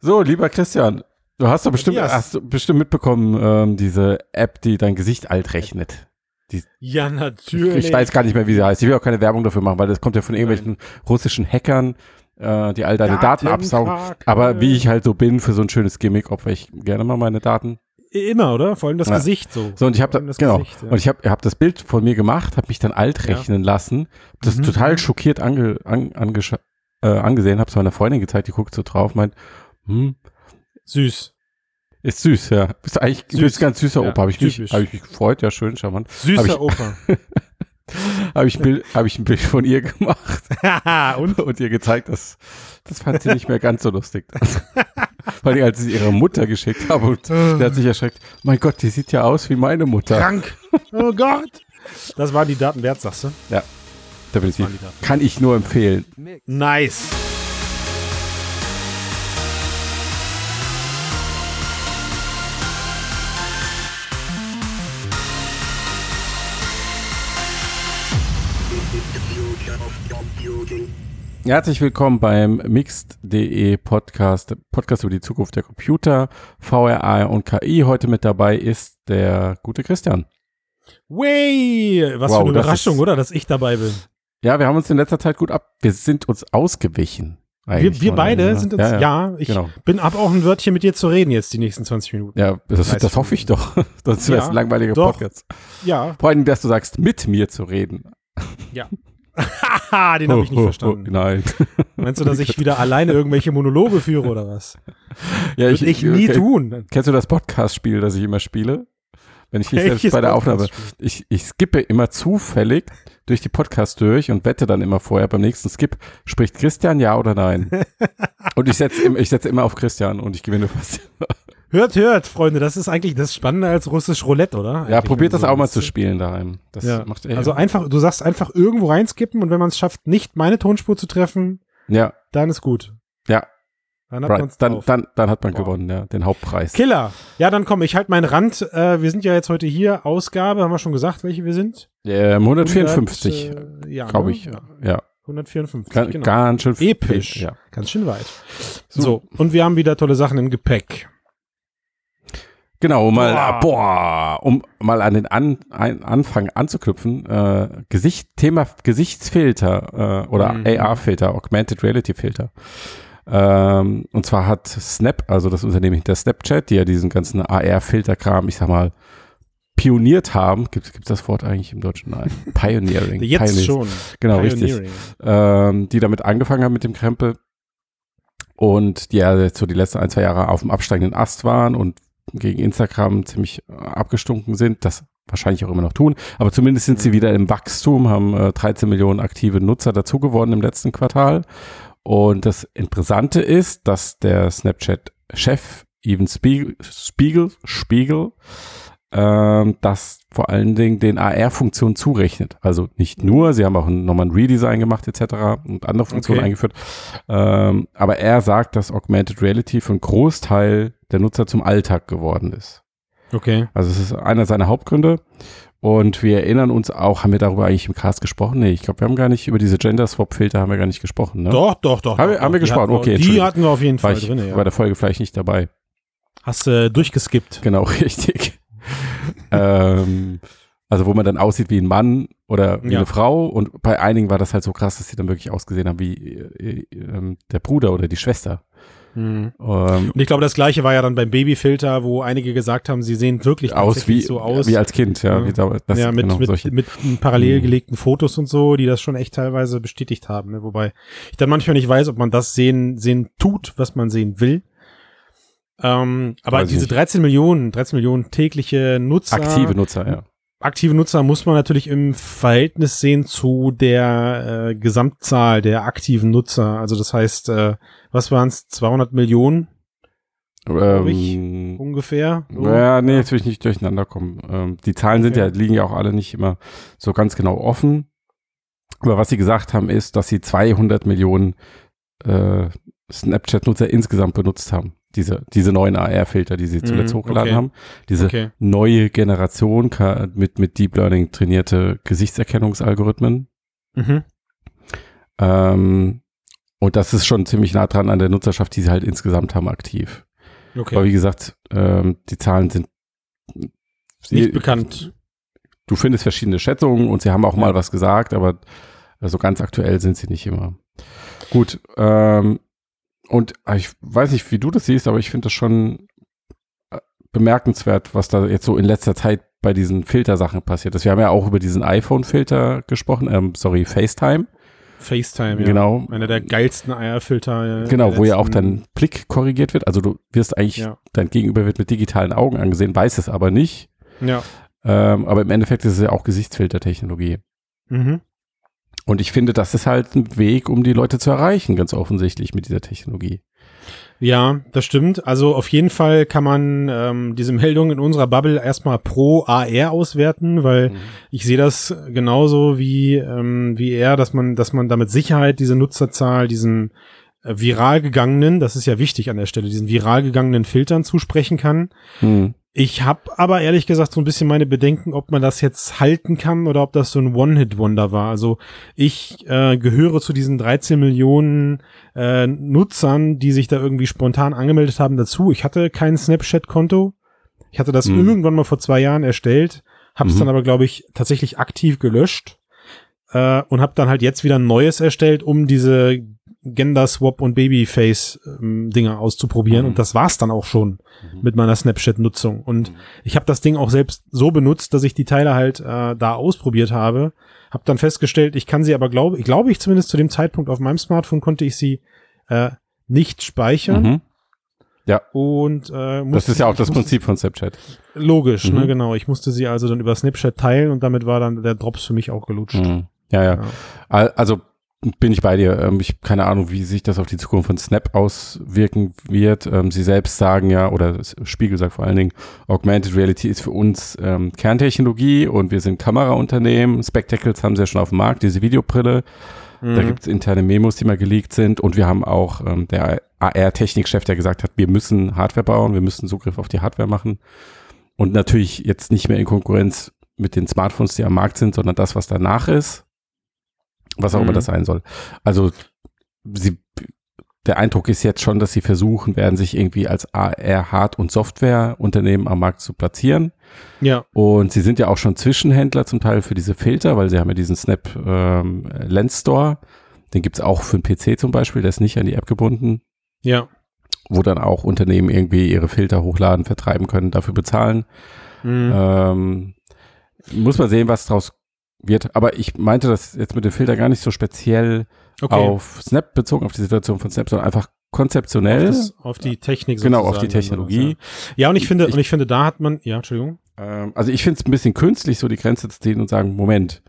So, lieber Christian, du hast doch bestimmt, hast du bestimmt mitbekommen, ähm, diese App, die dein Gesicht alt rechnet. Ja, natürlich. Ich weiß gar nicht mehr, wie sie heißt. Ich will auch keine Werbung dafür machen, weil das kommt ja von irgendwelchen russischen Hackern, äh, die all deine Daten absaugen. Datenkrake. Aber wie ich halt so bin für so ein schönes Gimmick, opfer ich gerne mal meine Daten. Immer, oder? Vor allem das Ja. Gesicht so. So, und ich habe da, genau. Gesicht, ja. Und ich habe hab das Bild von mir gemacht, habe mich dann alt Ja. rechnen lassen, das Mhm. total schockiert ange, an, angescha- äh, angesehen, habe es meiner Freundin gezeigt, die guckt so drauf, meint, hm, Süß. ist süß, ja. Bist eigentlich Süß. bist ein ganz süßer Ja, Opa. Habe ich, mich- hab ich mich gefreut, ja, schön, charmant. Hab Süßer ich- Opa. Habe ich, Bild- hab ich ein Bild von ihr gemacht und? und ihr gezeigt, dass das fand sie nicht mehr ganz so lustig. Weil ich, als ich ihre Mutter geschickt habe und der hat sich erschreckt, mein Gott, die sieht ja aus wie meine Mutter. Krank. Oh Gott. Das waren die Daten wert, sagst du? Definitiv. die Daten. Kann ich nur empfehlen. Nice. Herzlich willkommen beim Mixed.de Podcast, Podcast über die Zukunft der Computer, VRA und KI. Heute mit dabei ist der gute Christian. Way. Was Wow, für eine das Überraschung, ist- oder? Dass ich dabei bin. Ja, wir haben uns in letzter Zeit gut ab, wir sind uns ausgewichen. Wir, wir beide sind uns, ja, ja, ja, ich genau. bin ab auch ein Wörtchen mit dir zu reden jetzt die nächsten 20 Minuten. Ja, das, 30 das hoffe ich doch. Sonst wäre es Ja, ein langweiliger doch. Podcast. Ja. Vor allem, dass du sagst, mit mir zu reden. Haha, den habe ich nicht Oh, oh, verstanden. Oh, nein. Meinst du, dass ich wieder alleine irgendwelche Monologe führe oder was? Ja, Würde ich nie okay. tun. Kennst du das Podcast-Spiel, das ich immer spiele? Wenn ich nicht selbst bei der Aufnahme. Ich, ich skippe immer zufällig durch die Podcast durch und wette dann immer vorher beim nächsten Skip, spricht Christian ja oder nein? und ich setze ich setze immer auf Christian und ich gewinne fast. Hört, hört, Freunde, das ist eigentlich das Spannende als russisch Roulette, oder? Ja, Eigentlich, probiert wenn das du auch mal so- zu spielen daheim. Das Ja. macht er. Also einfach, du sagst einfach irgendwo reinskippen und wenn man es schafft, nicht meine Tonspur zu treffen, ja, dann ist gut. Ja. Dann hat right. Dann, dann, dann hat man Wow. gewonnen, ja, den Hauptpreis. Killer. Ja, dann komm, ich halte meinen Rand. Äh, wir sind ja jetzt heute hier. Ausgabe, haben wir schon gesagt, welche wir sind? Ähm, 154, 100, äh, ja, glaube ne? ich. Ja, Ja, 154, ganz, genau. ganz schön Episch. Ja. Ganz schön weit. So. und wir haben wieder tolle Sachen im Gepäck. Genau, um mal, Boah. um mal an den an, ein, Anfang anzuknüpfen, äh, Gesicht, Thema Gesichtsfilter äh, oder Mhm. AR-Filter, Augmented Reality Filter. Ähm, und zwar hat Snap, also das Unternehmen hinter Snapchat, die ja diesen ganzen AR-Filterkram, ich sag mal, pioniert haben. Gibt es das Wort eigentlich im Deutschen? Nein. Pioneering. Jetzt Pioneers. schon. Genau, richtig ähm, die damit angefangen haben mit dem Krempel und die ja jetzt so die letzten ein, zwei Jahre auf dem absteigenden Ast waren und gegen Instagram ziemlich äh, abgestunken sind, das wahrscheinlich auch immer noch tun, aber zumindest sind sie wieder im Wachstum, haben äh, 13 Millionen aktive Nutzer dazu gewonnen im letzten Quartal und das Interessante ist, dass der Snapchat-Chef Even Spiegel, Spiegel, Spiegel ähm, das vor allen Dingen den AR-Funktionen zurechnet. Also nicht nur, sie haben auch nochmal ein Redesign gemacht etc. und andere Funktionen Okay. eingeführt. Ähm, aber er sagt, dass Augmented Reality für einen Großteil der Nutzer zum Alltag geworden ist. Okay. Also es ist einer seiner Hauptgründe. Und wir erinnern uns auch, haben wir darüber eigentlich im Cast gesprochen? Nee, ich glaube, wir haben gar nicht über diese Gender-Swap-Filter haben wir gar nicht gesprochen. Ne? Doch, doch, doch. Haben doch, wir- haben wir doch. Gesprochen? Okay, Die hatten wir auf jeden War Fall ich drin, ja. bei der Folge vielleicht nicht dabei. Hast du äh, durchgeskippt. Genau, richtig. ähm, also wo man dann aussieht wie ein Mann oder wie Ja. eine Frau und bei einigen war das halt so krass, dass sie dann wirklich ausgesehen haben wie äh, äh, ähm, der Bruder oder die Schwester. Mhm. Ähm, Und ich glaube, das gleiche war ja dann beim Babyfilter, wo einige gesagt haben, sie sehen wirklich aus wie, so aus. wie als Kind, ja. Ja. Wie da, das, ja, mit, genau, mit, mit parallel Mhm. gelegten Fotos und so, die das schon echt teilweise bestätigt haben. Ne? Wobei ich dann manchmal nicht weiß, ob man das sehen, sehen tut, was man sehen will. Ähm, aber Weiß diese nicht. 13 Millionen, 13 Millionen tägliche Nutzer, aktive Nutzer, ja. Aktive Nutzer muss man natürlich im Verhältnis sehen zu der äh, Gesamtzahl der aktiven Nutzer. Also das heißt, äh, was waren es, 200 Millionen Glaub ich. Ähm, ungefähr? So. ja, nee, jetzt will ich nicht durcheinander kommen. Ähm, die Zahlen sind Okay. ja, liegen ja auch alle nicht immer so ganz genau offen. Aber was sie gesagt haben, ist, dass sie 200 Millionen äh, Snapchat-Nutzer insgesamt benutzt haben. Diese, diese neuen AR-Filter, die sie zuletzt Mhm, hochgeladen okay. haben. Diese Okay. neue Generation mit, mit Deep Learning trainierte Gesichtserkennungsalgorithmen. Mhm. Ähm, und das ist schon ziemlich nah dran an der Nutzerschaft, die sie halt insgesamt haben aktiv. Okay. Aber wie gesagt, ähm, die Zahlen sind nicht bekannt. Du findest verschiedene Schätzungen und sie haben auch ja. mal was gesagt, aber so also ganz aktuell sind sie nicht immer. Gut, ähm, und ah, ich weiß nicht, wie du das siehst, aber ich finde das schon äh, bemerkenswert, was da jetzt so in letzter Zeit bei diesen Filtersachen passiert ist. Wir haben ja auch über diesen iPhone-Filter gesprochen, ähm, sorry, FaceTime. FaceTime, ja. Genau. Einer der geilsten Eierfilter. Äh, genau, wo ja auch dein Blick korrigiert wird. Also du wirst eigentlich, ja. dein Gegenüber wird mit digitalen Augen angesehen, weiß es aber nicht. Ja. Ähm, aber im Endeffekt ist es ja auch Gesichtsfiltertechnologie. Mhm. Und ich finde, das ist halt ein Weg, um die Leute zu erreichen, ganz offensichtlich mit dieser Technologie. Ja, das stimmt. Also auf jeden Fall kann man ähm, diese Meldung in unserer Bubble erstmal pro AR auswerten, weil mhm. ich sehe das genauso wie, ähm, wie er, dass man, dass man damit Sicherheit diese Nutzerzahl, diesen äh, viral gegangenen, das ist ja wichtig an der Stelle, diesen viral gegangenen Filtern zusprechen kann. Mhm. Ich habe aber ehrlich gesagt so ein bisschen meine Bedenken, ob man das jetzt halten kann oder ob das so ein One-Hit-Wonder war. Also ich äh, gehöre zu diesen 13 Millionen äh, Nutzern, die sich da irgendwie spontan angemeldet haben dazu. Ich hatte kein Snapchat-Konto. Ich hatte das mhm. irgendwann mal vor zwei Jahren erstellt, habe es mhm. dann aber, glaube ich, tatsächlich aktiv gelöscht äh, und habe dann halt jetzt wieder ein neues erstellt, um diese Gender Swap und Babyface ähm, Dinger auszuprobieren mhm. und das war's dann auch schon mhm. mit meiner Snapchat Nutzung und mhm. ich habe das Ding auch selbst so benutzt, dass ich die Teile halt äh, da ausprobiert habe, habe dann festgestellt, ich kann sie aber glaube ich glaube ich zumindest zu dem Zeitpunkt auf meinem Smartphone konnte ich sie äh, nicht speichern. Mhm. Ja. Und äh, musste, das ist ja auch das Prinzip von Snapchat. Logisch, ne, mhm. genau. Ich musste sie also dann über Snapchat teilen und damit war dann der Drops für mich auch gelutscht. Mhm. Ja, ja, ja. Also bin ich bei dir. Ähm, ich keine Ahnung, wie sich das auf die Zukunft von Snap auswirken wird. Ähm, sie selbst sagen ja, oder Spiegel sagt vor allen Dingen, Augmented Reality ist für uns ähm, Kerntechnologie und wir sind Kameraunternehmen. Spectacles haben sie ja schon auf dem Markt, diese Videobrille. Mhm. Da gibt es interne Memos, die mal geleakt sind. Und wir haben auch ähm, der AR-Technikchef, der gesagt hat, wir müssen Hardware bauen, wir müssen Zugriff auf die Hardware machen. Und natürlich jetzt nicht mehr in Konkurrenz mit den Smartphones, die am Markt sind, sondern das, was danach ist was auch mhm. immer das sein soll. Also sie, der Eindruck ist jetzt schon, dass sie versuchen werden, sich irgendwie als AR Hard- und Softwareunternehmen am Markt zu platzieren. Ja. Und sie sind ja auch schon Zwischenhändler zum Teil für diese Filter, weil sie haben ja diesen Snap ähm, Lens Store. Den gibt's auch für den PC zum Beispiel, der ist nicht an die App gebunden. Ja. Wo dann auch Unternehmen irgendwie ihre Filter hochladen, vertreiben können, dafür bezahlen. Mhm. Ähm, muss man sehen, was draus wird. Aber ich meinte das jetzt mit dem Filter gar nicht so speziell okay. auf Snap bezogen, auf die Situation von Snap, sondern einfach konzeptionell. Auf, das, auf die Technik Genau, auf die Technologie. Ja, und ich finde, ich, und ich finde, da hat man, ja, Entschuldigung. Ähm, also ich finde es ein bisschen künstlich, so die Grenze zu ziehen und sagen, Moment,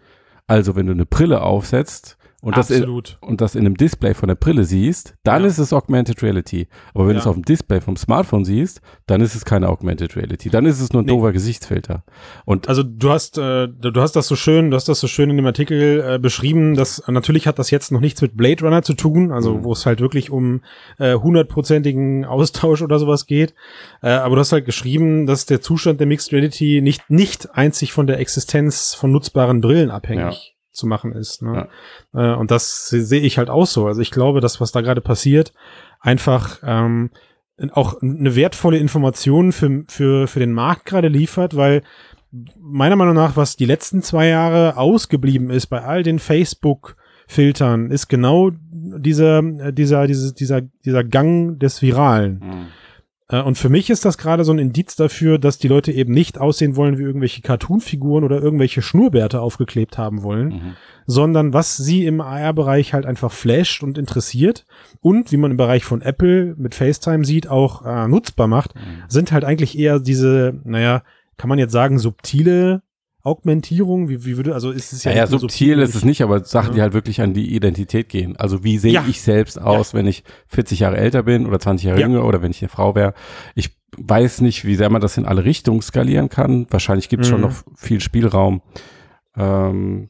also wenn du eine Brille aufsetzt, und das, in, und das in einem Display von der Brille siehst, dann ja. ist es Augmented Reality. Aber wenn ja. du es auf dem Display vom Smartphone siehst, dann ist es keine Augmented Reality. Dann ist es nur ein nee. dover Gesichtsfilter. Und also du hast, äh, du hast das so schön, du hast das so schön in dem Artikel äh, beschrieben, dass natürlich hat das jetzt noch nichts mit Blade Runner zu tun, also mhm. wo es halt wirklich um äh, hundertprozentigen äh, Austausch oder sowas geht. Äh, aber du hast halt geschrieben, dass der Zustand der Mixed Reality nicht nicht einzig von der Existenz von nutzbaren Brillen abhängig zu machen ist. Ne? Ja. Äh, und das sehe ich halt auch so. Also ich glaube, dass was da gerade passiert, einfach ähm, auch eine wertvolle Information für, für, für den Markt gerade liefert, weil meiner Meinung nach, was die letzten zwei Jahre ausgeblieben ist bei all den Facebook-Filtern, ist genau dieser, dieser, dieser, dieser, dieser Gang des Viralen. Mhm. Äh, und für mich ist das gerade so ein Indiz dafür, dass die Leute eben nicht aussehen wollen wie irgendwelche Cartoon-Figuren oder irgendwelche Schnurrbärte aufgeklebt haben wollen, mhm. sondern was sie im AR-Bereich halt einfach flasht und interessiert und wie man im Bereich von Apple mit FaceTime sieht, auch äh, nutzbar macht, mhm. sind halt eigentlich eher diese, naja, kann man jetzt sagen, subtile Augmentierung? Wie, wie würde, also ist es ja. Ja, ja subtil, subtil ist es nicht, aber Sachen, ja. die halt wirklich an die Identität gehen. Also wie sehe ja. ich selbst aus, wenn ich 40 Jahre älter bin oder 20 Jahre jünger oder wenn ich eine Frau wäre? Ich weiß nicht, wie sehr man das in alle Richtungen skalieren kann. Wahrscheinlich gibt es mhm. schon noch viel Spielraum. Ähm,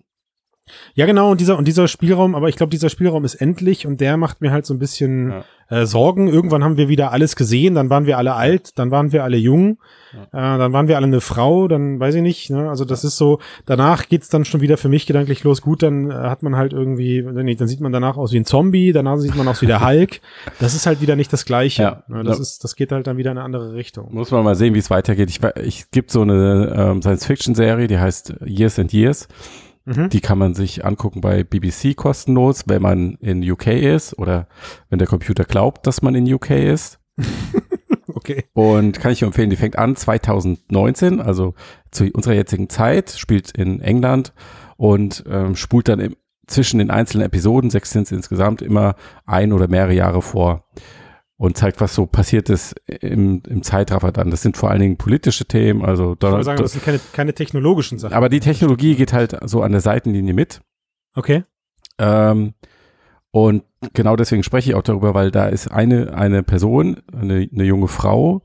Ja, genau, und dieser, und dieser Spielraum, aber ich glaube, dieser Spielraum ist endlich und der macht mir halt so ein bisschen ja. äh, Sorgen. Irgendwann haben wir wieder alles gesehen, dann waren wir alle alt, dann waren wir alle jung, ja. äh, dann waren wir alle eine Frau, dann weiß ich nicht, ne? Also das ja. ist so, danach geht's dann schon wieder für mich gedanklich los. Gut, dann äh, hat man halt irgendwie, dann sieht man danach aus wie ein Zombie, danach sieht man aus wie der Hulk. Das ist halt wieder nicht das Gleiche. Ne? Das ist, das geht halt dann wieder in eine andere Richtung. Muss man mal sehen, wie es weitergeht. Ich, ich gibt so eine ähm, Science-Fiction-Serie, die heißt Years and Years. Mhm. Die kann man sich angucken bei BBC kostenlos, wenn man in UK ist oder wenn der Computer glaubt, dass man in UK ist. okay. Und kann ich empfehlen, die fängt an 2019, also zu unserer jetzigen Zeit, spielt in England und ähm, spult dann im, zwischen den einzelnen Episoden, sechs sind es insgesamt, immer ein oder mehrere Jahre vor und zeigt, was so passiert ist im, im Zeitraffer dann. Das sind vor allen Dingen politische Themen, also Donald, ich würde sagen, das sind keine, keine technologischen Sachen. Aber die Technologie geht halt so an der Seitenlinie mit. Okay. Ähm, und genau deswegen spreche ich auch darüber, weil da ist eine, eine Person, eine, eine junge Frau,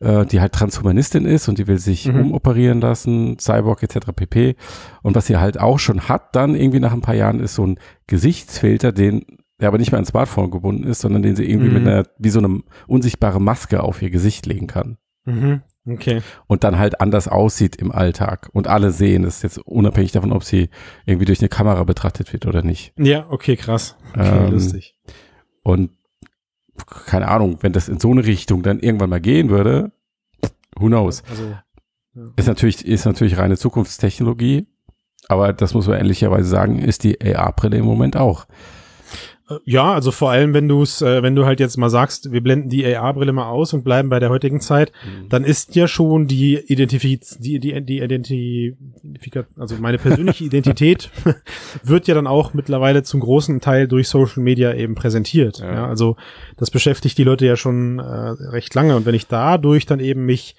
äh, die halt Transhumanistin ist und die will sich mhm. umoperieren lassen, Cyborg etc. pp. Und was sie halt auch schon hat, dann irgendwie nach ein paar Jahren, ist so ein Gesichtsfilter, den der aber nicht mehr ans Smartphone gebunden ist, sondern den sie irgendwie mhm. mit einer, wie so eine unsichtbare Maske auf ihr Gesicht legen kann. Mhm. Okay. Und dann halt anders aussieht im Alltag. Und alle sehen es jetzt unabhängig davon, ob sie irgendwie durch eine Kamera betrachtet wird oder nicht. Ja, okay, krass. Okay, ähm, lustig. Und keine Ahnung, wenn das in so eine Richtung dann irgendwann mal gehen würde, who knows? Also, ja. Ist natürlich, ist natürlich reine Zukunftstechnologie, aber das muss man ehrlicherweise sagen, ist die AR-Brille im Moment auch. Ja, also vor allem, wenn du es, äh, wenn du halt jetzt mal sagst, wir blenden die AR-Brille mal aus und bleiben bei der heutigen Zeit, mhm. dann ist ja schon die Identifiz, die, die, die Identifikat, also meine persönliche Identität wird ja dann auch mittlerweile zum großen Teil durch Social Media eben präsentiert. Ja. ja also das beschäftigt die Leute ja schon äh, recht lange und wenn ich dadurch dann eben mich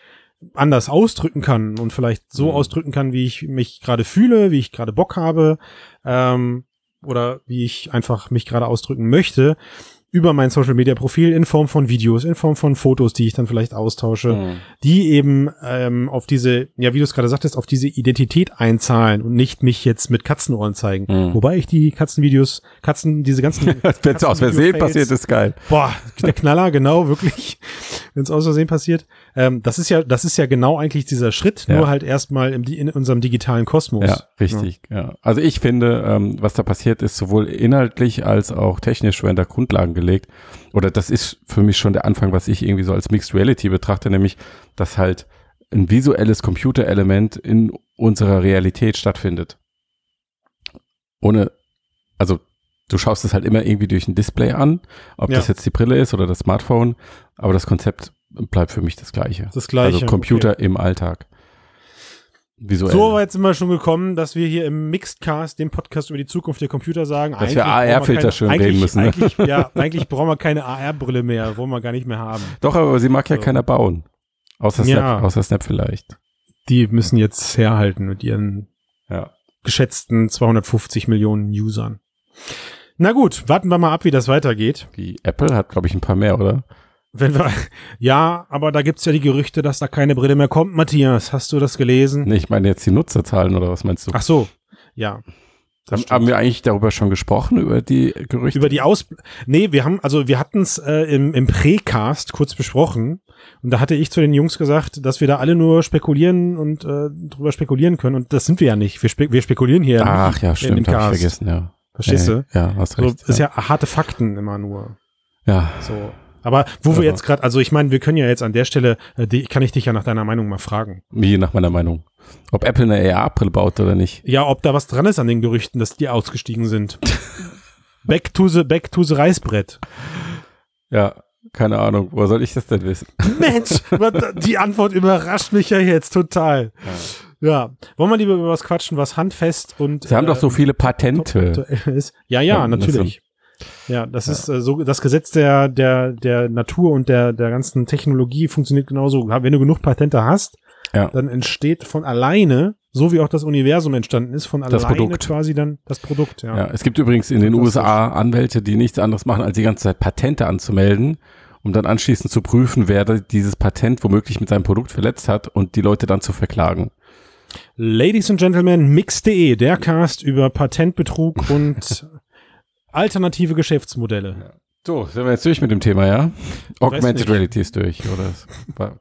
anders ausdrücken kann und vielleicht so mhm. ausdrücken kann, wie ich mich gerade fühle, wie ich gerade Bock habe, ähm, oder wie ich einfach mich gerade ausdrücken möchte, über mein Social Media Profil in Form von Videos, in Form von Fotos, die ich dann vielleicht austausche, mhm. die eben ähm, auf diese, ja, wie du es gerade sagtest, auf diese Identität einzahlen und nicht mich jetzt mit Katzenohren zeigen. Mhm. Wobei ich die Katzenvideos, Katzen, diese ganzen. Wenn es aus Versehen passiert, ist geil. Boah, der Knaller, genau, wirklich. Wenn es aus Versehen passiert. Ähm, das ist ja, das ist ja genau eigentlich dieser Schritt, ja. nur halt erstmal im, in unserem digitalen Kosmos. Ja, richtig, ja. ja. Also ich finde, ähm, was da passiert ist, sowohl inhaltlich als auch technisch werden da Grundlagen gelegt. Oder das ist für mich schon der Anfang, was ich irgendwie so als Mixed Reality betrachte, nämlich, dass halt ein visuelles Computerelement in unserer Realität stattfindet. Ohne, also du schaust es halt immer irgendwie durch ein Display an, ob ja. das jetzt die Brille ist oder das Smartphone, aber das Konzept bleibt für mich das gleiche. Das gleiche. Also Computer okay. im Alltag. Visuell. So weit sind wir schon gekommen, dass wir hier im Mixedcast, dem Podcast über die Zukunft der Computer sagen, dass wir AR-Filter schön reden müssen. Ne? Eigentlich, ja, eigentlich brauchen wir keine AR-Brille mehr, wollen wir gar nicht mehr haben. Doch, aber sie mag ja keiner bauen. Außer Snap, ja. außer Snap vielleicht. Die müssen jetzt herhalten mit ihren ja. geschätzten 250 Millionen Usern. Na gut, warten wir mal ab, wie das weitergeht. Die Apple hat, glaube ich, ein paar mehr, oder? Wenn wir, ja, aber da gibt's ja die Gerüchte, dass da keine Brille mehr kommt, Matthias. Hast du das gelesen? Nee, ich meine jetzt die Nutzerzahlen oder was meinst du? Ach so, ja. Haben, haben wir eigentlich darüber schon gesprochen, über die Gerüchte? Über die Aus... Nee, wir haben, also wir hatten es äh, im, im Precast kurz besprochen und da hatte ich zu den Jungs gesagt, dass wir da alle nur spekulieren und äh, drüber spekulieren können und das sind wir ja nicht. Wir, spe wir spekulieren hier. Ach ja, stimmt, hab ich vergessen, ja. Verstehst du? Ja, hast recht. So, ist ja harte Fakten immer nur. Ja. So. Aber wo Aber wir jetzt gerade, also ich meine, wir können ja jetzt an der Stelle, äh, die, kann ich dich ja nach deiner Meinung mal fragen. Wie nach meiner Meinung? Ob Apple eine AR-Brille baut oder nicht? Ja, ob da was dran ist an den Gerüchten, dass die ausgestiegen sind. back to the, back to the Reißbrett. Ja, keine Ahnung. Wo soll ich das denn wissen? Mensch, die Antwort überrascht mich ja jetzt total. Ja. ja. Wollen wir lieber über was quatschen, was handfest und. Sie äh, haben doch so äh, viele Patente. Ist. Ja, ja natürlich. Ja, das ja. ist äh, so das Gesetz der der der Natur und der der ganzen Technologie funktioniert genauso. Wenn du genug Patente hast, ja. dann entsteht von alleine, so wie auch das Universum entstanden ist, von das alleine Produkt. quasi dann das Produkt. Ja. ja, es gibt übrigens in den USA Anwälte, die nichts anderes machen, als die ganze Zeit Patente anzumelden, um dann anschließend zu prüfen, wer dieses Patent womöglich mit seinem Produkt verletzt hat und die Leute dann zu verklagen. Ladies and Gentlemen, Mix.de, der Cast über Patentbetrug und alternative Geschäftsmodelle. So, sind wir jetzt durch mit dem Thema, ja? Augmented Reality ist durch, oder?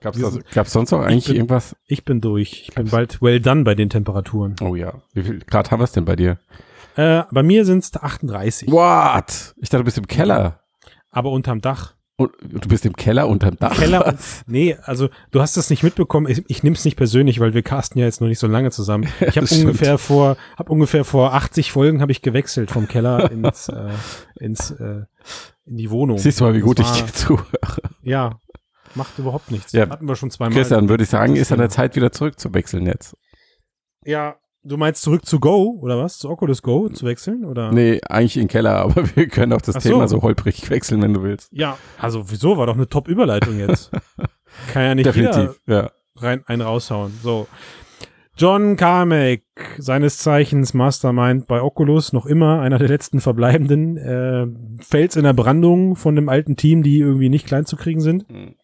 Gab es also, sonst noch eigentlich bin, irgendwas? Ich bin durch. Ich bin bald well done bei den Temperaturen. Oh ja. Wie viel Grad haben wir es denn bei dir? Äh, bei mir sind es 38. What? Ich dachte, du bist im Keller. Aber unterm Dach. Und du bist im Keller unterm Dach. Keller. nee, also du hast das nicht mitbekommen. Ich, ich nehme es nicht persönlich, weil wir casten ja jetzt noch nicht so lange zusammen. Ich habe ungefähr vor, habe ungefähr vor 80 Folgen habe ich gewechselt vom Keller ins, äh, ins äh, in die Wohnung. Siehst du mal, wie gut war, ich dir zuhöre. Ja, macht überhaupt nichts. Ja. Hatten wir schon zweimal. Christian, würde ich sagen, ist an der Zeit wieder zurück zu wechseln jetzt. Ja, Du meinst zurück zu Go oder was? Zu Oculus Go zu wechseln? Oder? Nee, eigentlich in den Keller, aber wir können auch das Ach Thema so. so holprig wechseln, wenn du willst. Ja, also wieso? War doch eine Top-Überleitung jetzt. Kann ja nicht Definitiv, ja. rein einen raushauen. So. John Carmack, seines Zeichens Mastermind bei Oculus, noch immer einer der letzten Verbleibenden, äh, Fels in der Brandung von dem alten Team, die irgendwie nicht klein zu kriegen sind. Mhm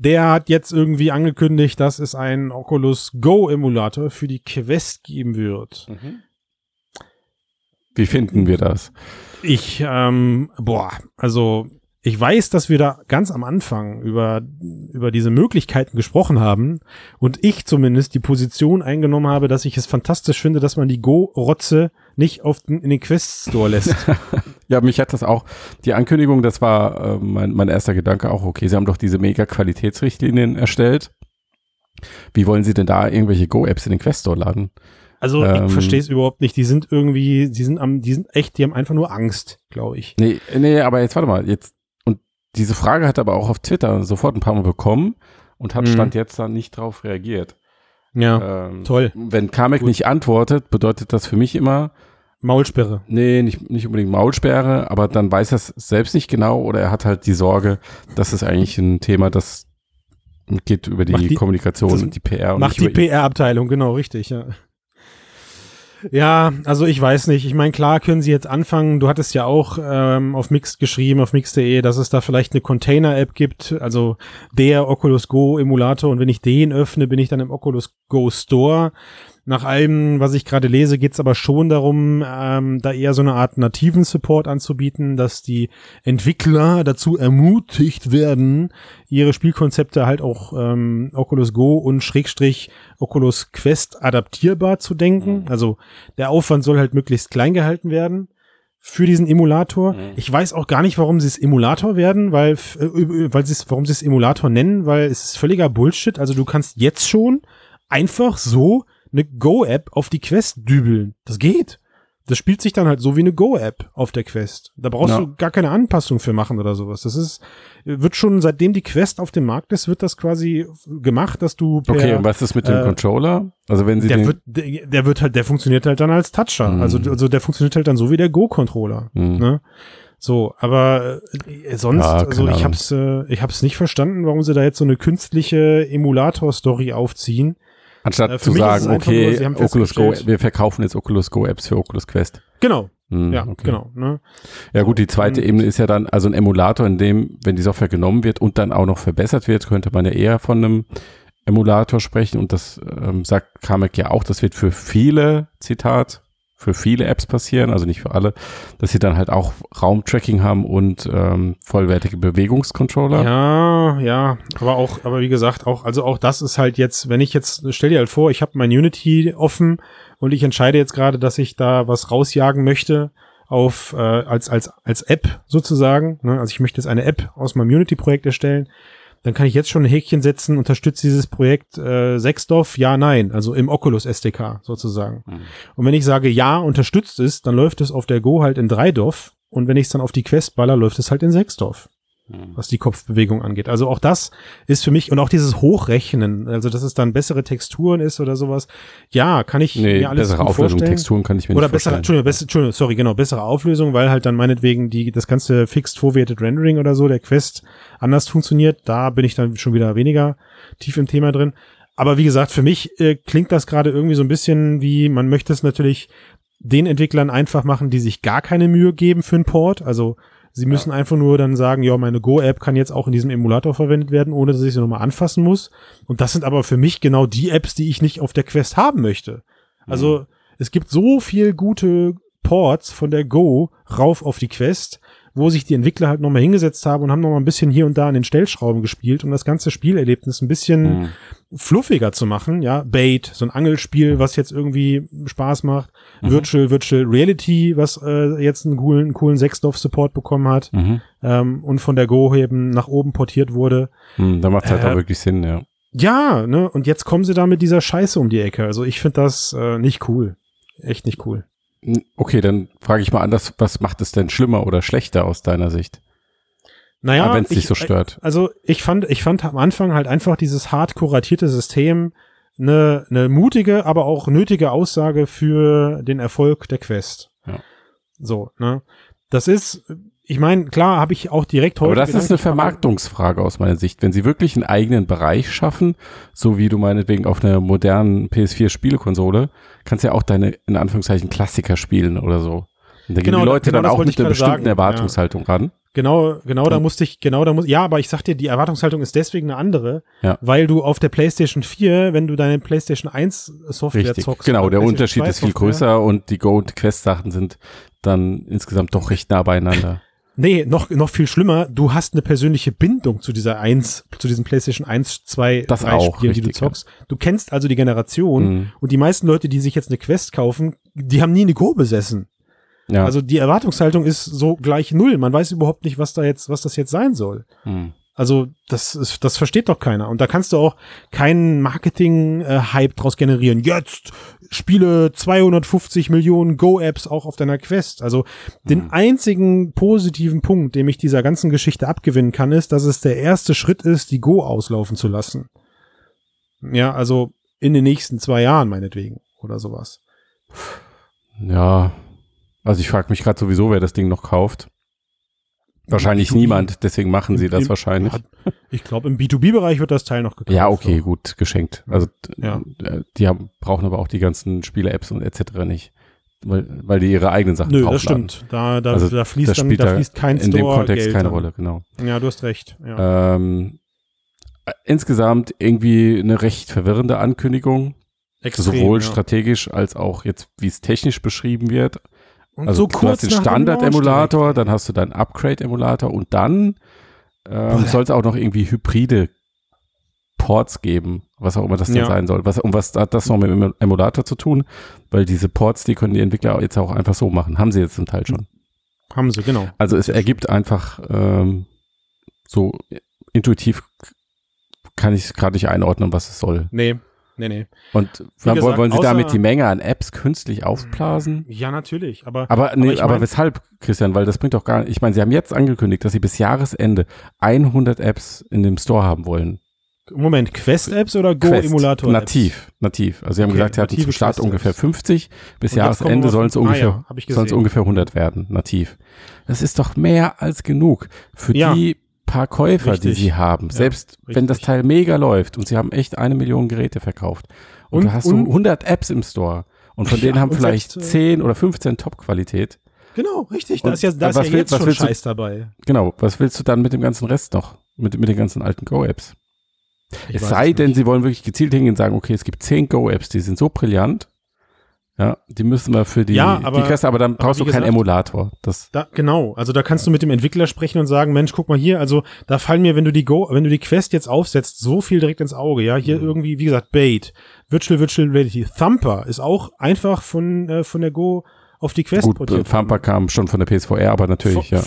der hat jetzt irgendwie angekündigt, dass es einen Oculus Go Emulator für die Quest geben wird. Mhm. Wie finden wir das? Ich, ähm, boah, also ich weiß, dass wir da ganz am Anfang über, über diese Möglichkeiten gesprochen haben und ich zumindest die Position eingenommen habe, dass ich es fantastisch finde, dass man die Go-Rotze nicht auf den, in den Quest Store lässt. ja, mich hat das auch, die Ankündigung, das war äh, mein, mein erster Gedanke auch, okay, sie haben doch diese mega Qualitätsrichtlinien erstellt. Wie wollen sie denn da irgendwelche Go-Apps in den Quest Store laden? Also ich ähm, verstehe es überhaupt nicht. Die sind irgendwie, die sind am, die sind echt, die haben einfach nur Angst, glaube ich. Nee, nee, aber jetzt warte mal, jetzt diese Frage hat er aber auch auf Twitter sofort ein paar Mal bekommen und hat mhm. Stand jetzt dann nicht drauf reagiert. Ja, ähm, toll. Wenn Kamek nicht antwortet, bedeutet das für mich immer Maulsperre. Nee, nicht, nicht unbedingt Maulsperre, aber dann weiß er es selbst nicht genau oder er hat halt die Sorge, dass es eigentlich ein Thema, das geht über die, die Kommunikation und die PR. Und macht die PR-Abteilung, genau, richtig, ja. Ja, also ich weiß nicht. Ich meine, klar können sie jetzt anfangen. Du hattest ja auch ähm, auf Mixed geschrieben, auf mix.de, dass es da vielleicht eine Container-App gibt, also der Oculus Go Emulator. Und wenn ich den öffne, bin ich dann im Oculus Go Store. Nach allem, was ich gerade lese, geht es aber schon darum, ähm, da eher so eine Art nativen Support anzubieten, dass die Entwickler dazu ermutigt werden, ihre Spielkonzepte halt auch ähm, Oculus Go und Schrägstrich Oculus Quest adaptierbar zu denken. Mhm. Also der Aufwand soll halt möglichst klein gehalten werden für diesen Emulator. Mhm. Ich weiß auch gar nicht, warum sie es Emulator werden, weil, äh, weil sie es, warum sie es Emulator nennen, weil es ist völliger Bullshit. Also du kannst jetzt schon einfach so eine Go-App auf die Quest dübeln. Das geht. Das spielt sich dann halt so wie eine Go-App auf der Quest. Da brauchst ja. du gar keine Anpassung für machen oder sowas. Das ist, wird schon, seitdem die Quest auf dem Markt ist, wird das quasi gemacht, dass du per, Okay, und was ist mit dem äh, Controller? Also wenn sie der wird, der, der, wird halt, der funktioniert halt dann als Toucher. Mhm. Also, also der funktioniert halt dann so wie der Go-Controller. Mhm. Ne? So, aber äh, sonst, ja, also ich hab's, äh, ich hab's nicht verstanden, warum sie da jetzt so eine künstliche Emulator-Story aufziehen Anstatt äh, zu sagen, okay, nur, Oculus Go, wir verkaufen jetzt Oculus Go Apps für Oculus Quest. Genau. Hm, ja, okay. genau. Ne? Ja gut, die zweite Ebene ist ja dann also ein Emulator, in dem, wenn die Software genommen wird und dann auch noch verbessert wird, könnte man ja eher von einem Emulator sprechen und das ähm, sagt Kamek ja auch, das wird für viele, Zitat, für viele Apps passieren, also nicht für alle, dass sie dann halt auch Raumtracking haben und ähm, vollwertige Bewegungscontroller. Ja, ja, aber auch, aber wie gesagt, auch, also auch das ist halt jetzt, wenn ich jetzt, stell dir halt vor, ich habe mein Unity offen und ich entscheide jetzt gerade, dass ich da was rausjagen möchte auf äh, als als als App sozusagen. Ne? Also ich möchte jetzt eine App aus meinem Unity-Projekt erstellen dann kann ich jetzt schon ein Häkchen setzen, unterstützt dieses Projekt äh, Sexdorf, ja, nein, also im Oculus SDK sozusagen. Mhm. Und wenn ich sage, ja, unterstützt es, dann läuft es auf der Go halt in Dreidorf und wenn ich es dann auf die Quest baller, läuft es halt in Sechsdorf. Mhm. was die Kopfbewegung angeht. Also auch das ist für mich und auch dieses Hochrechnen, also dass es dann bessere Texturen ist oder sowas. Ja, kann ich nee, mir alles bessere Auflösung, vorstellen. Texturen kann ich mir oder nicht bessere, Entschuldigung, bessere, Entschuldigung, sorry, genau, bessere Auflösung, weil halt dann meinetwegen die das ganze fixed vorwertet Rendering oder so der Quest anders funktioniert. Da bin ich dann schon wieder weniger tief im Thema drin. Aber wie gesagt, für mich äh, klingt das gerade irgendwie so ein bisschen wie, man möchte es natürlich den Entwicklern einfach machen, die sich gar keine Mühe geben für einen Port. Also Sie müssen einfach nur dann sagen, ja, meine Go-App kann jetzt auch in diesem Emulator verwendet werden, ohne dass ich sie nochmal anfassen muss. Und das sind aber für mich genau die Apps, die ich nicht auf der Quest haben möchte. Also mhm. es gibt so viel gute Ports von der Go rauf auf die Quest, wo sich die Entwickler halt nochmal hingesetzt haben und haben nochmal ein bisschen hier und da an den Stellschrauben gespielt, um das ganze Spielerlebnis ein bisschen mhm. fluffiger zu machen. Ja, Bait, so ein Angelspiel, was jetzt irgendwie Spaß macht. Mhm. Virtual, Virtual Reality, was äh, jetzt einen coolen, coolen Sechsdorf-Support bekommen hat mhm. ähm, und von der Go eben nach oben portiert wurde. Mhm, da macht halt äh, auch wirklich Sinn, ja. Ja, ne, und jetzt kommen sie da mit dieser Scheiße um die Ecke. Also ich finde das äh, nicht cool. Echt nicht cool. Okay, dann frage ich mal anders, was macht es denn schlimmer oder schlechter aus deiner Sicht? Naja, wenn es dich so stört. Also ich fand, ich fand am Anfang halt einfach dieses hart kuratierte System eine, eine mutige, aber auch nötige Aussage für den Erfolg der Quest. Ja. So, ne? Das ist, ich meine, klar habe ich auch direkt heute. Aber das ist eine Vermarktungsfrage aus meiner Sicht. Wenn sie wirklich einen eigenen Bereich schaffen, so wie du meinetwegen auf einer modernen PS4-Spielekonsole, kannst ja auch deine, in Anführungszeichen, Klassiker spielen oder so. Und da genau, gehen die Leute genau dann auch mit einer bestimmten sagen. Erwartungshaltung ja. ran. Genau, genau, da musste ich, genau, da muss, ja, aber ich sag dir, die Erwartungshaltung ist deswegen eine andere, ja. weil du auf der PlayStation 4, wenn du deine PlayStation 1 Software Richtig. zockst. Genau, der Unterschied ist viel größer und die Go- und Quest-Sachen sind dann insgesamt doch recht nah beieinander. Nee, noch, noch viel schlimmer, du hast eine persönliche Bindung zu dieser 1, zu diesem PlayStation 1, 2, das 3 auch, Spielen, die du zockst. Ja. Du kennst also die Generation mhm. und die meisten Leute, die sich jetzt eine Quest kaufen, die haben nie eine Go besessen. Ja. Also die Erwartungshaltung ist so gleich null. Man weiß überhaupt nicht, was da jetzt, was das jetzt sein soll. Mhm. Also das ist, das versteht doch keiner. Und da kannst du auch keinen Marketing-Hype draus generieren. Jetzt spiele 250 Millionen Go-Apps auch auf deiner Quest. Also den mhm. einzigen positiven Punkt, den ich dieser ganzen Geschichte abgewinnen kann, ist, dass es der erste Schritt ist, die Go auslaufen zu lassen. Ja, also in den nächsten zwei Jahren meinetwegen oder sowas. Ja, also ich frage mich gerade sowieso, wer das Ding noch kauft. Wahrscheinlich niemand, deswegen machen sie das im, wahrscheinlich. Ich glaube, im B2B-Bereich wird das Teil noch gekauft. Ja, okay, so. gut, geschenkt. Also ja. Äh, die haben, brauchen aber auch die ganzen Spiele-Apps und etc. nicht. Weil, weil die ihre eigenen Sachen Nö, das stimmt. Da, da, also da fließt, dann, da fließt kein in Store In dem Kontext Geld keine dann. Rolle, genau. Ja, du hast recht. Ja. Ähm, insgesamt irgendwie eine recht verwirrende Ankündigung. Extrem, sowohl ja. strategisch als auch jetzt, wie es technisch beschrieben wird. Und also so kurz du hast den Standard-Emulator, dann hast du deinen Upgrade-Emulator und dann ähm, soll es auch noch irgendwie hybride Ports geben, was auch immer das ja. sein soll. Was, und was hat das noch mit dem Emulator zu tun? Weil diese Ports, die können die Entwickler jetzt auch einfach so machen. Haben sie jetzt zum Teil schon. Haben sie, genau. Also es ergibt einfach ähm, so intuitiv kann ich es gerade nicht einordnen, was es soll. Nee, nee, nee. Und gesagt, wollen Sie damit die Menge an Apps künstlich aufblasen? Ja, natürlich. Aber, aber, nee, aber, ich mein, aber weshalb, Christian? Weil das bringt doch gar nicht. Ich meine, Sie haben jetzt angekündigt, dass Sie bis Jahresende 100 Apps in dem Store haben wollen. Moment, Quest-Apps oder Go-Emulator? Nativ, nativ. Also Sie haben okay, gesagt, Sie hatten zum Start ungefähr 50. Bis Jahresende sollen es ungefähr, ah, ja, ungefähr 100 werden, nativ. Das ist doch mehr als genug für ja. die paar Käufer, richtig. die sie haben, ja, selbst richtig. wenn das Teil mega läuft und sie haben echt eine Million Geräte verkauft und, und da hast und, du 100 Apps im Store und von denen ja, haben vielleicht selbst, 10 oder 15 Top-Qualität. Genau, richtig. Da ist ja, da ist ja jetzt schon Scheiß du, dabei. Genau. Was willst du dann mit dem ganzen Rest noch? Mit, mit den ganzen alten Go-Apps? Es sei denn, sie wollen wirklich gezielt hingehen und sagen, okay, es gibt 10 Go-Apps, die sind so brillant, ja, die müssen wir für die, ja, aber, die Quest, aber dann brauchst aber du keinen gesagt, Emulator. Das da, genau, also da kannst du mit dem Entwickler sprechen und sagen, Mensch, guck mal hier, also da fallen mir, wenn du die Go, wenn du die Quest jetzt aufsetzt, so viel direkt ins Auge, ja, hier mhm. irgendwie, wie gesagt, Bait, Virtual Virtual Reality, Thumper ist auch einfach von, äh, von der Go auf die Quest Gut, portiert. Thumper kam schon von der PSVR, aber natürlich, ja.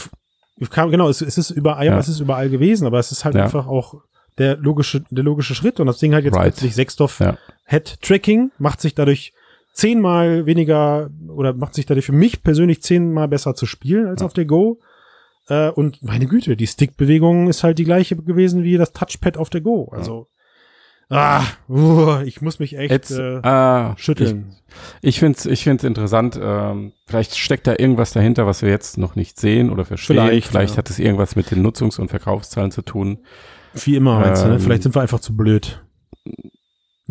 Kam, genau, es, es ist überall, ja. es ist überall gewesen, aber es ist halt ja. einfach auch der logische, der logische Schritt und das Ding hat jetzt right. plötzlich Sechsdorf ja. Head Tracking, macht sich dadurch zehnmal weniger oder macht sich dadurch für mich persönlich zehnmal besser zu spielen als ja. auf der Go. Äh, und meine Güte, die Stickbewegung ist halt die gleiche gewesen wie das Touchpad auf der Go. Also, ah, uh, ich muss mich echt Jetzt, äh, äh, schütteln. Ich, ich finde es ich find's interessant. Ähm, vielleicht steckt da irgendwas dahinter, was wir jetzt noch nicht sehen oder verstehen. Vielleicht, vielleicht ja. hat es irgendwas mit den Nutzungs- und Verkaufszahlen zu tun. Wie immer, meinst ähm, du, ne? Vielleicht sind wir einfach zu blöd.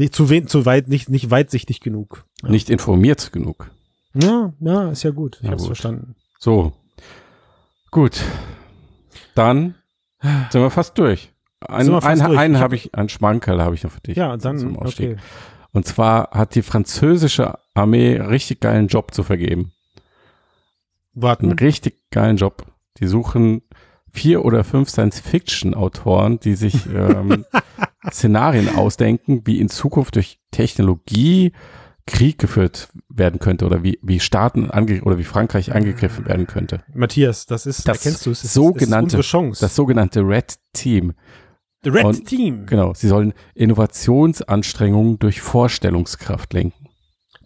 Nicht zu, wen, zu weit, nicht, nicht weitsichtig genug. Ja. Nicht informiert genug. Ja, ja, ist ja gut. Ich ja, hab's gut. verstanden. So. Gut. Dann sind wir fast durch. Ein, ein, einen habe ich, einen Schmankerl habe ich noch für dich. Ja, dann, zum Ausstieg. Okay. Und zwar hat die französische Armee richtig geilen Job zu vergeben. Warten. Einen richtig geilen Job. Die suchen vier oder fünf Science-Fiction-Autoren, die sich ähm, Szenarien ausdenken, wie in Zukunft durch Technologie Krieg geführt werden könnte oder wie, wie Staaten ange oder wie Frankreich angegriffen werden könnte. Matthias, das ist, das erkennst du es, ist, sogenannte, ist Chance. Das sogenannte Red Team. The Red Und, Team. Genau, sie sollen Innovationsanstrengungen durch Vorstellungskraft lenken.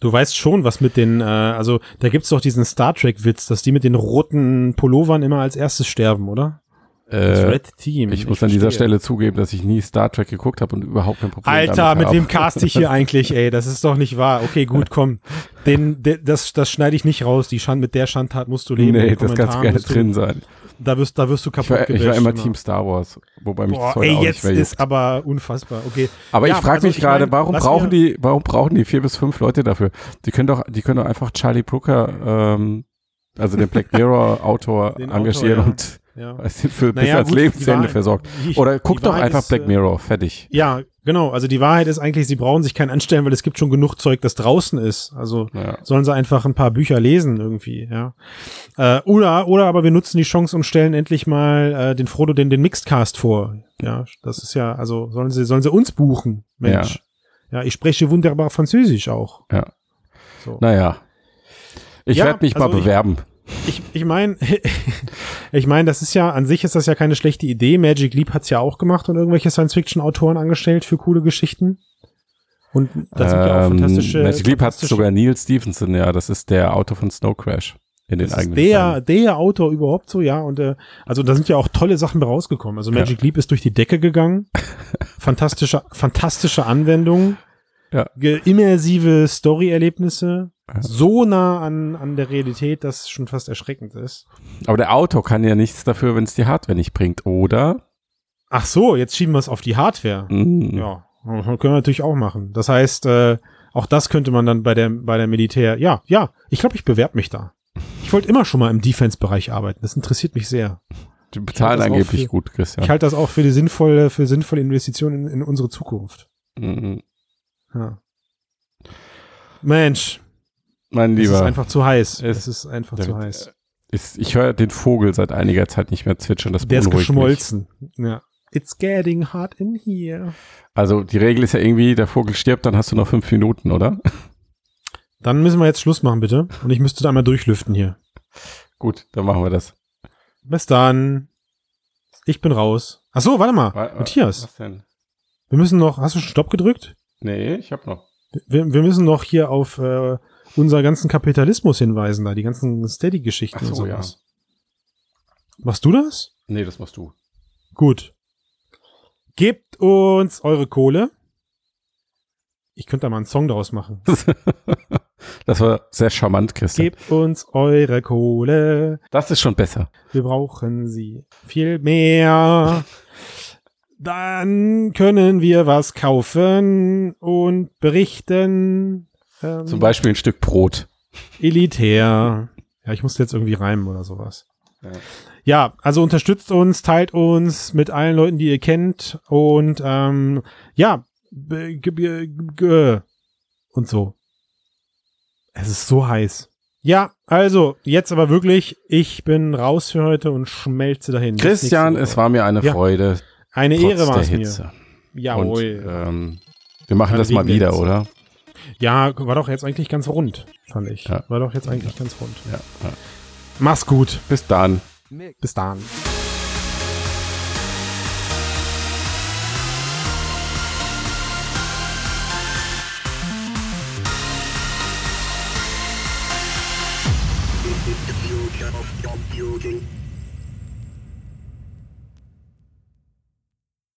Du weißt schon, was mit den, äh, also da gibt's doch diesen Star Trek-Witz, dass die mit den roten Pullovern immer als erstes sterben, oder? Das äh, Red Team. Ich, ich muss verstehe. an dieser Stelle zugeben, dass ich nie Star Trek geguckt habe und überhaupt kein Problem Alter, mit wem cast ich hier eigentlich, ey? Das ist doch nicht wahr. Okay, gut, komm. Den, den das, das schneide ich nicht raus. Die Schand, mit der Schandtat musst du leben. Nee, das kann gerne drin sein. Da wirst, da wirst du kaputt Ich war, ich war immer, immer Team Star Wars, wobei mich Boah, das heute ey, auch jetzt nicht ist aber unfassbar. Okay. Aber ja, ich frage also mich gerade, warum brauchen die, warum brauchen die vier bis fünf Leute dafür? Die können doch, die können doch einfach Charlie Brooker, ähm, also den Black Mirror Autor engagieren Autor, ja. und ja. für naja, bis als gut, Lebensende versorgt. Oder guck doch einfach ist, Black äh, Mirror, fertig. Ja, genau. Also die Wahrheit ist eigentlich, sie brauchen sich keinen anstellen, weil es gibt schon genug Zeug, das draußen ist. Also ja. sollen sie einfach ein paar Bücher lesen irgendwie, ja. Äh, oder, oder aber wir nutzen die Chance und stellen endlich mal äh, den Frodo den, den Mixedcast vor. Ja, das ist ja, also sollen sie, sollen sie uns buchen, Mensch. Ja, ja ich spreche wunderbar Französisch auch. Ja. So. Naja. Ich ja, werde mich also mal bewerben. Ich, ich, ich meine, ich meine, das ist ja, an sich ist das ja keine schlechte Idee. Magic Leap hat's ja auch gemacht und irgendwelche Science-Fiction-Autoren angestellt für coole Geschichten. Und da sind ähm, ja auch ähm, fantastische. Magic Leap hat sogar Neil Stephenson, ja, das ist der Autor von Snow Crash. In den das eigenen ist der, der Autor überhaupt so, ja. Und äh, also da sind ja auch tolle Sachen rausgekommen. Also Magic ja. Leap ist durch die Decke gegangen. fantastische, fantastische Anwendung. Ja. Immersive Story-Erlebnisse so nah an, an der Realität, dass es schon fast erschreckend ist. Aber der Auto kann ja nichts dafür, wenn es die Hardware nicht bringt, oder? Ach so, jetzt schieben wir es auf die Hardware. Mm. Ja, können wir natürlich auch machen. Das heißt, äh, auch das könnte man dann bei der, bei der Militär, ja, ja, ich glaube, ich bewerbe mich da. Ich wollte immer schon mal im Defense-Bereich arbeiten. Das interessiert mich sehr. Die bezahlen angeblich für, gut, Christian. Ich halte das auch für die sinnvolle, für sinnvolle Investition in, in unsere Zukunft. Mhm. Ja. Mensch, mein Lieber. Es ist einfach zu heiß. Es, ist einfach zu heiß. Ist, ich höre den Vogel seit einiger Zeit nicht mehr zwitschern. Das Der ist geschmolzen. Mich. Ja. It's getting hot in here. Also die Regel ist ja irgendwie, der Vogel stirbt, dann hast du noch fünf Minuten, oder? Dann müssen wir jetzt Schluss machen, bitte. Und ich müsste da einmal durchlüften hier. Gut, dann machen wir das. Bis dann. Ich bin raus. Ach so, warte mal. Wa Matthias. Was denn? Wir müssen noch. Hast du schon Stopp gedrückt? Nee, ich hab noch. Wir, wir müssen noch hier auf äh, unser ganzen Kapitalismus hinweisen, da die ganzen Steady-Geschichten so, und sowas. Ja. Machst du das? Nee, das machst du. Gut. Gebt uns eure Kohle. Ich könnte da mal einen Song daraus machen. das war sehr charmant, Christian. Gebt uns eure Kohle. Das ist schon besser. Wir brauchen sie viel mehr. Dann können wir was kaufen und berichten. Ähm, Zum Beispiel ein Stück Brot. Elitär. Ja, ich musste jetzt irgendwie reimen oder sowas. Ja. ja, also unterstützt uns, teilt uns mit allen Leuten, die ihr kennt und ähm, ja, und so. Es ist so heiß. Ja, also, jetzt aber wirklich, ich bin raus für heute und schmelze dahin. Christian, es war mir eine ja. Freude. Eine Ehre war es mir. Jawohl. Und, ähm, wir machen das mal wieder, oder? Ja, war doch jetzt eigentlich ganz rund, fand ich. Ja. War doch jetzt eigentlich ganz rund. Ja, ja. Mach's gut. Bis dann. Bis dann.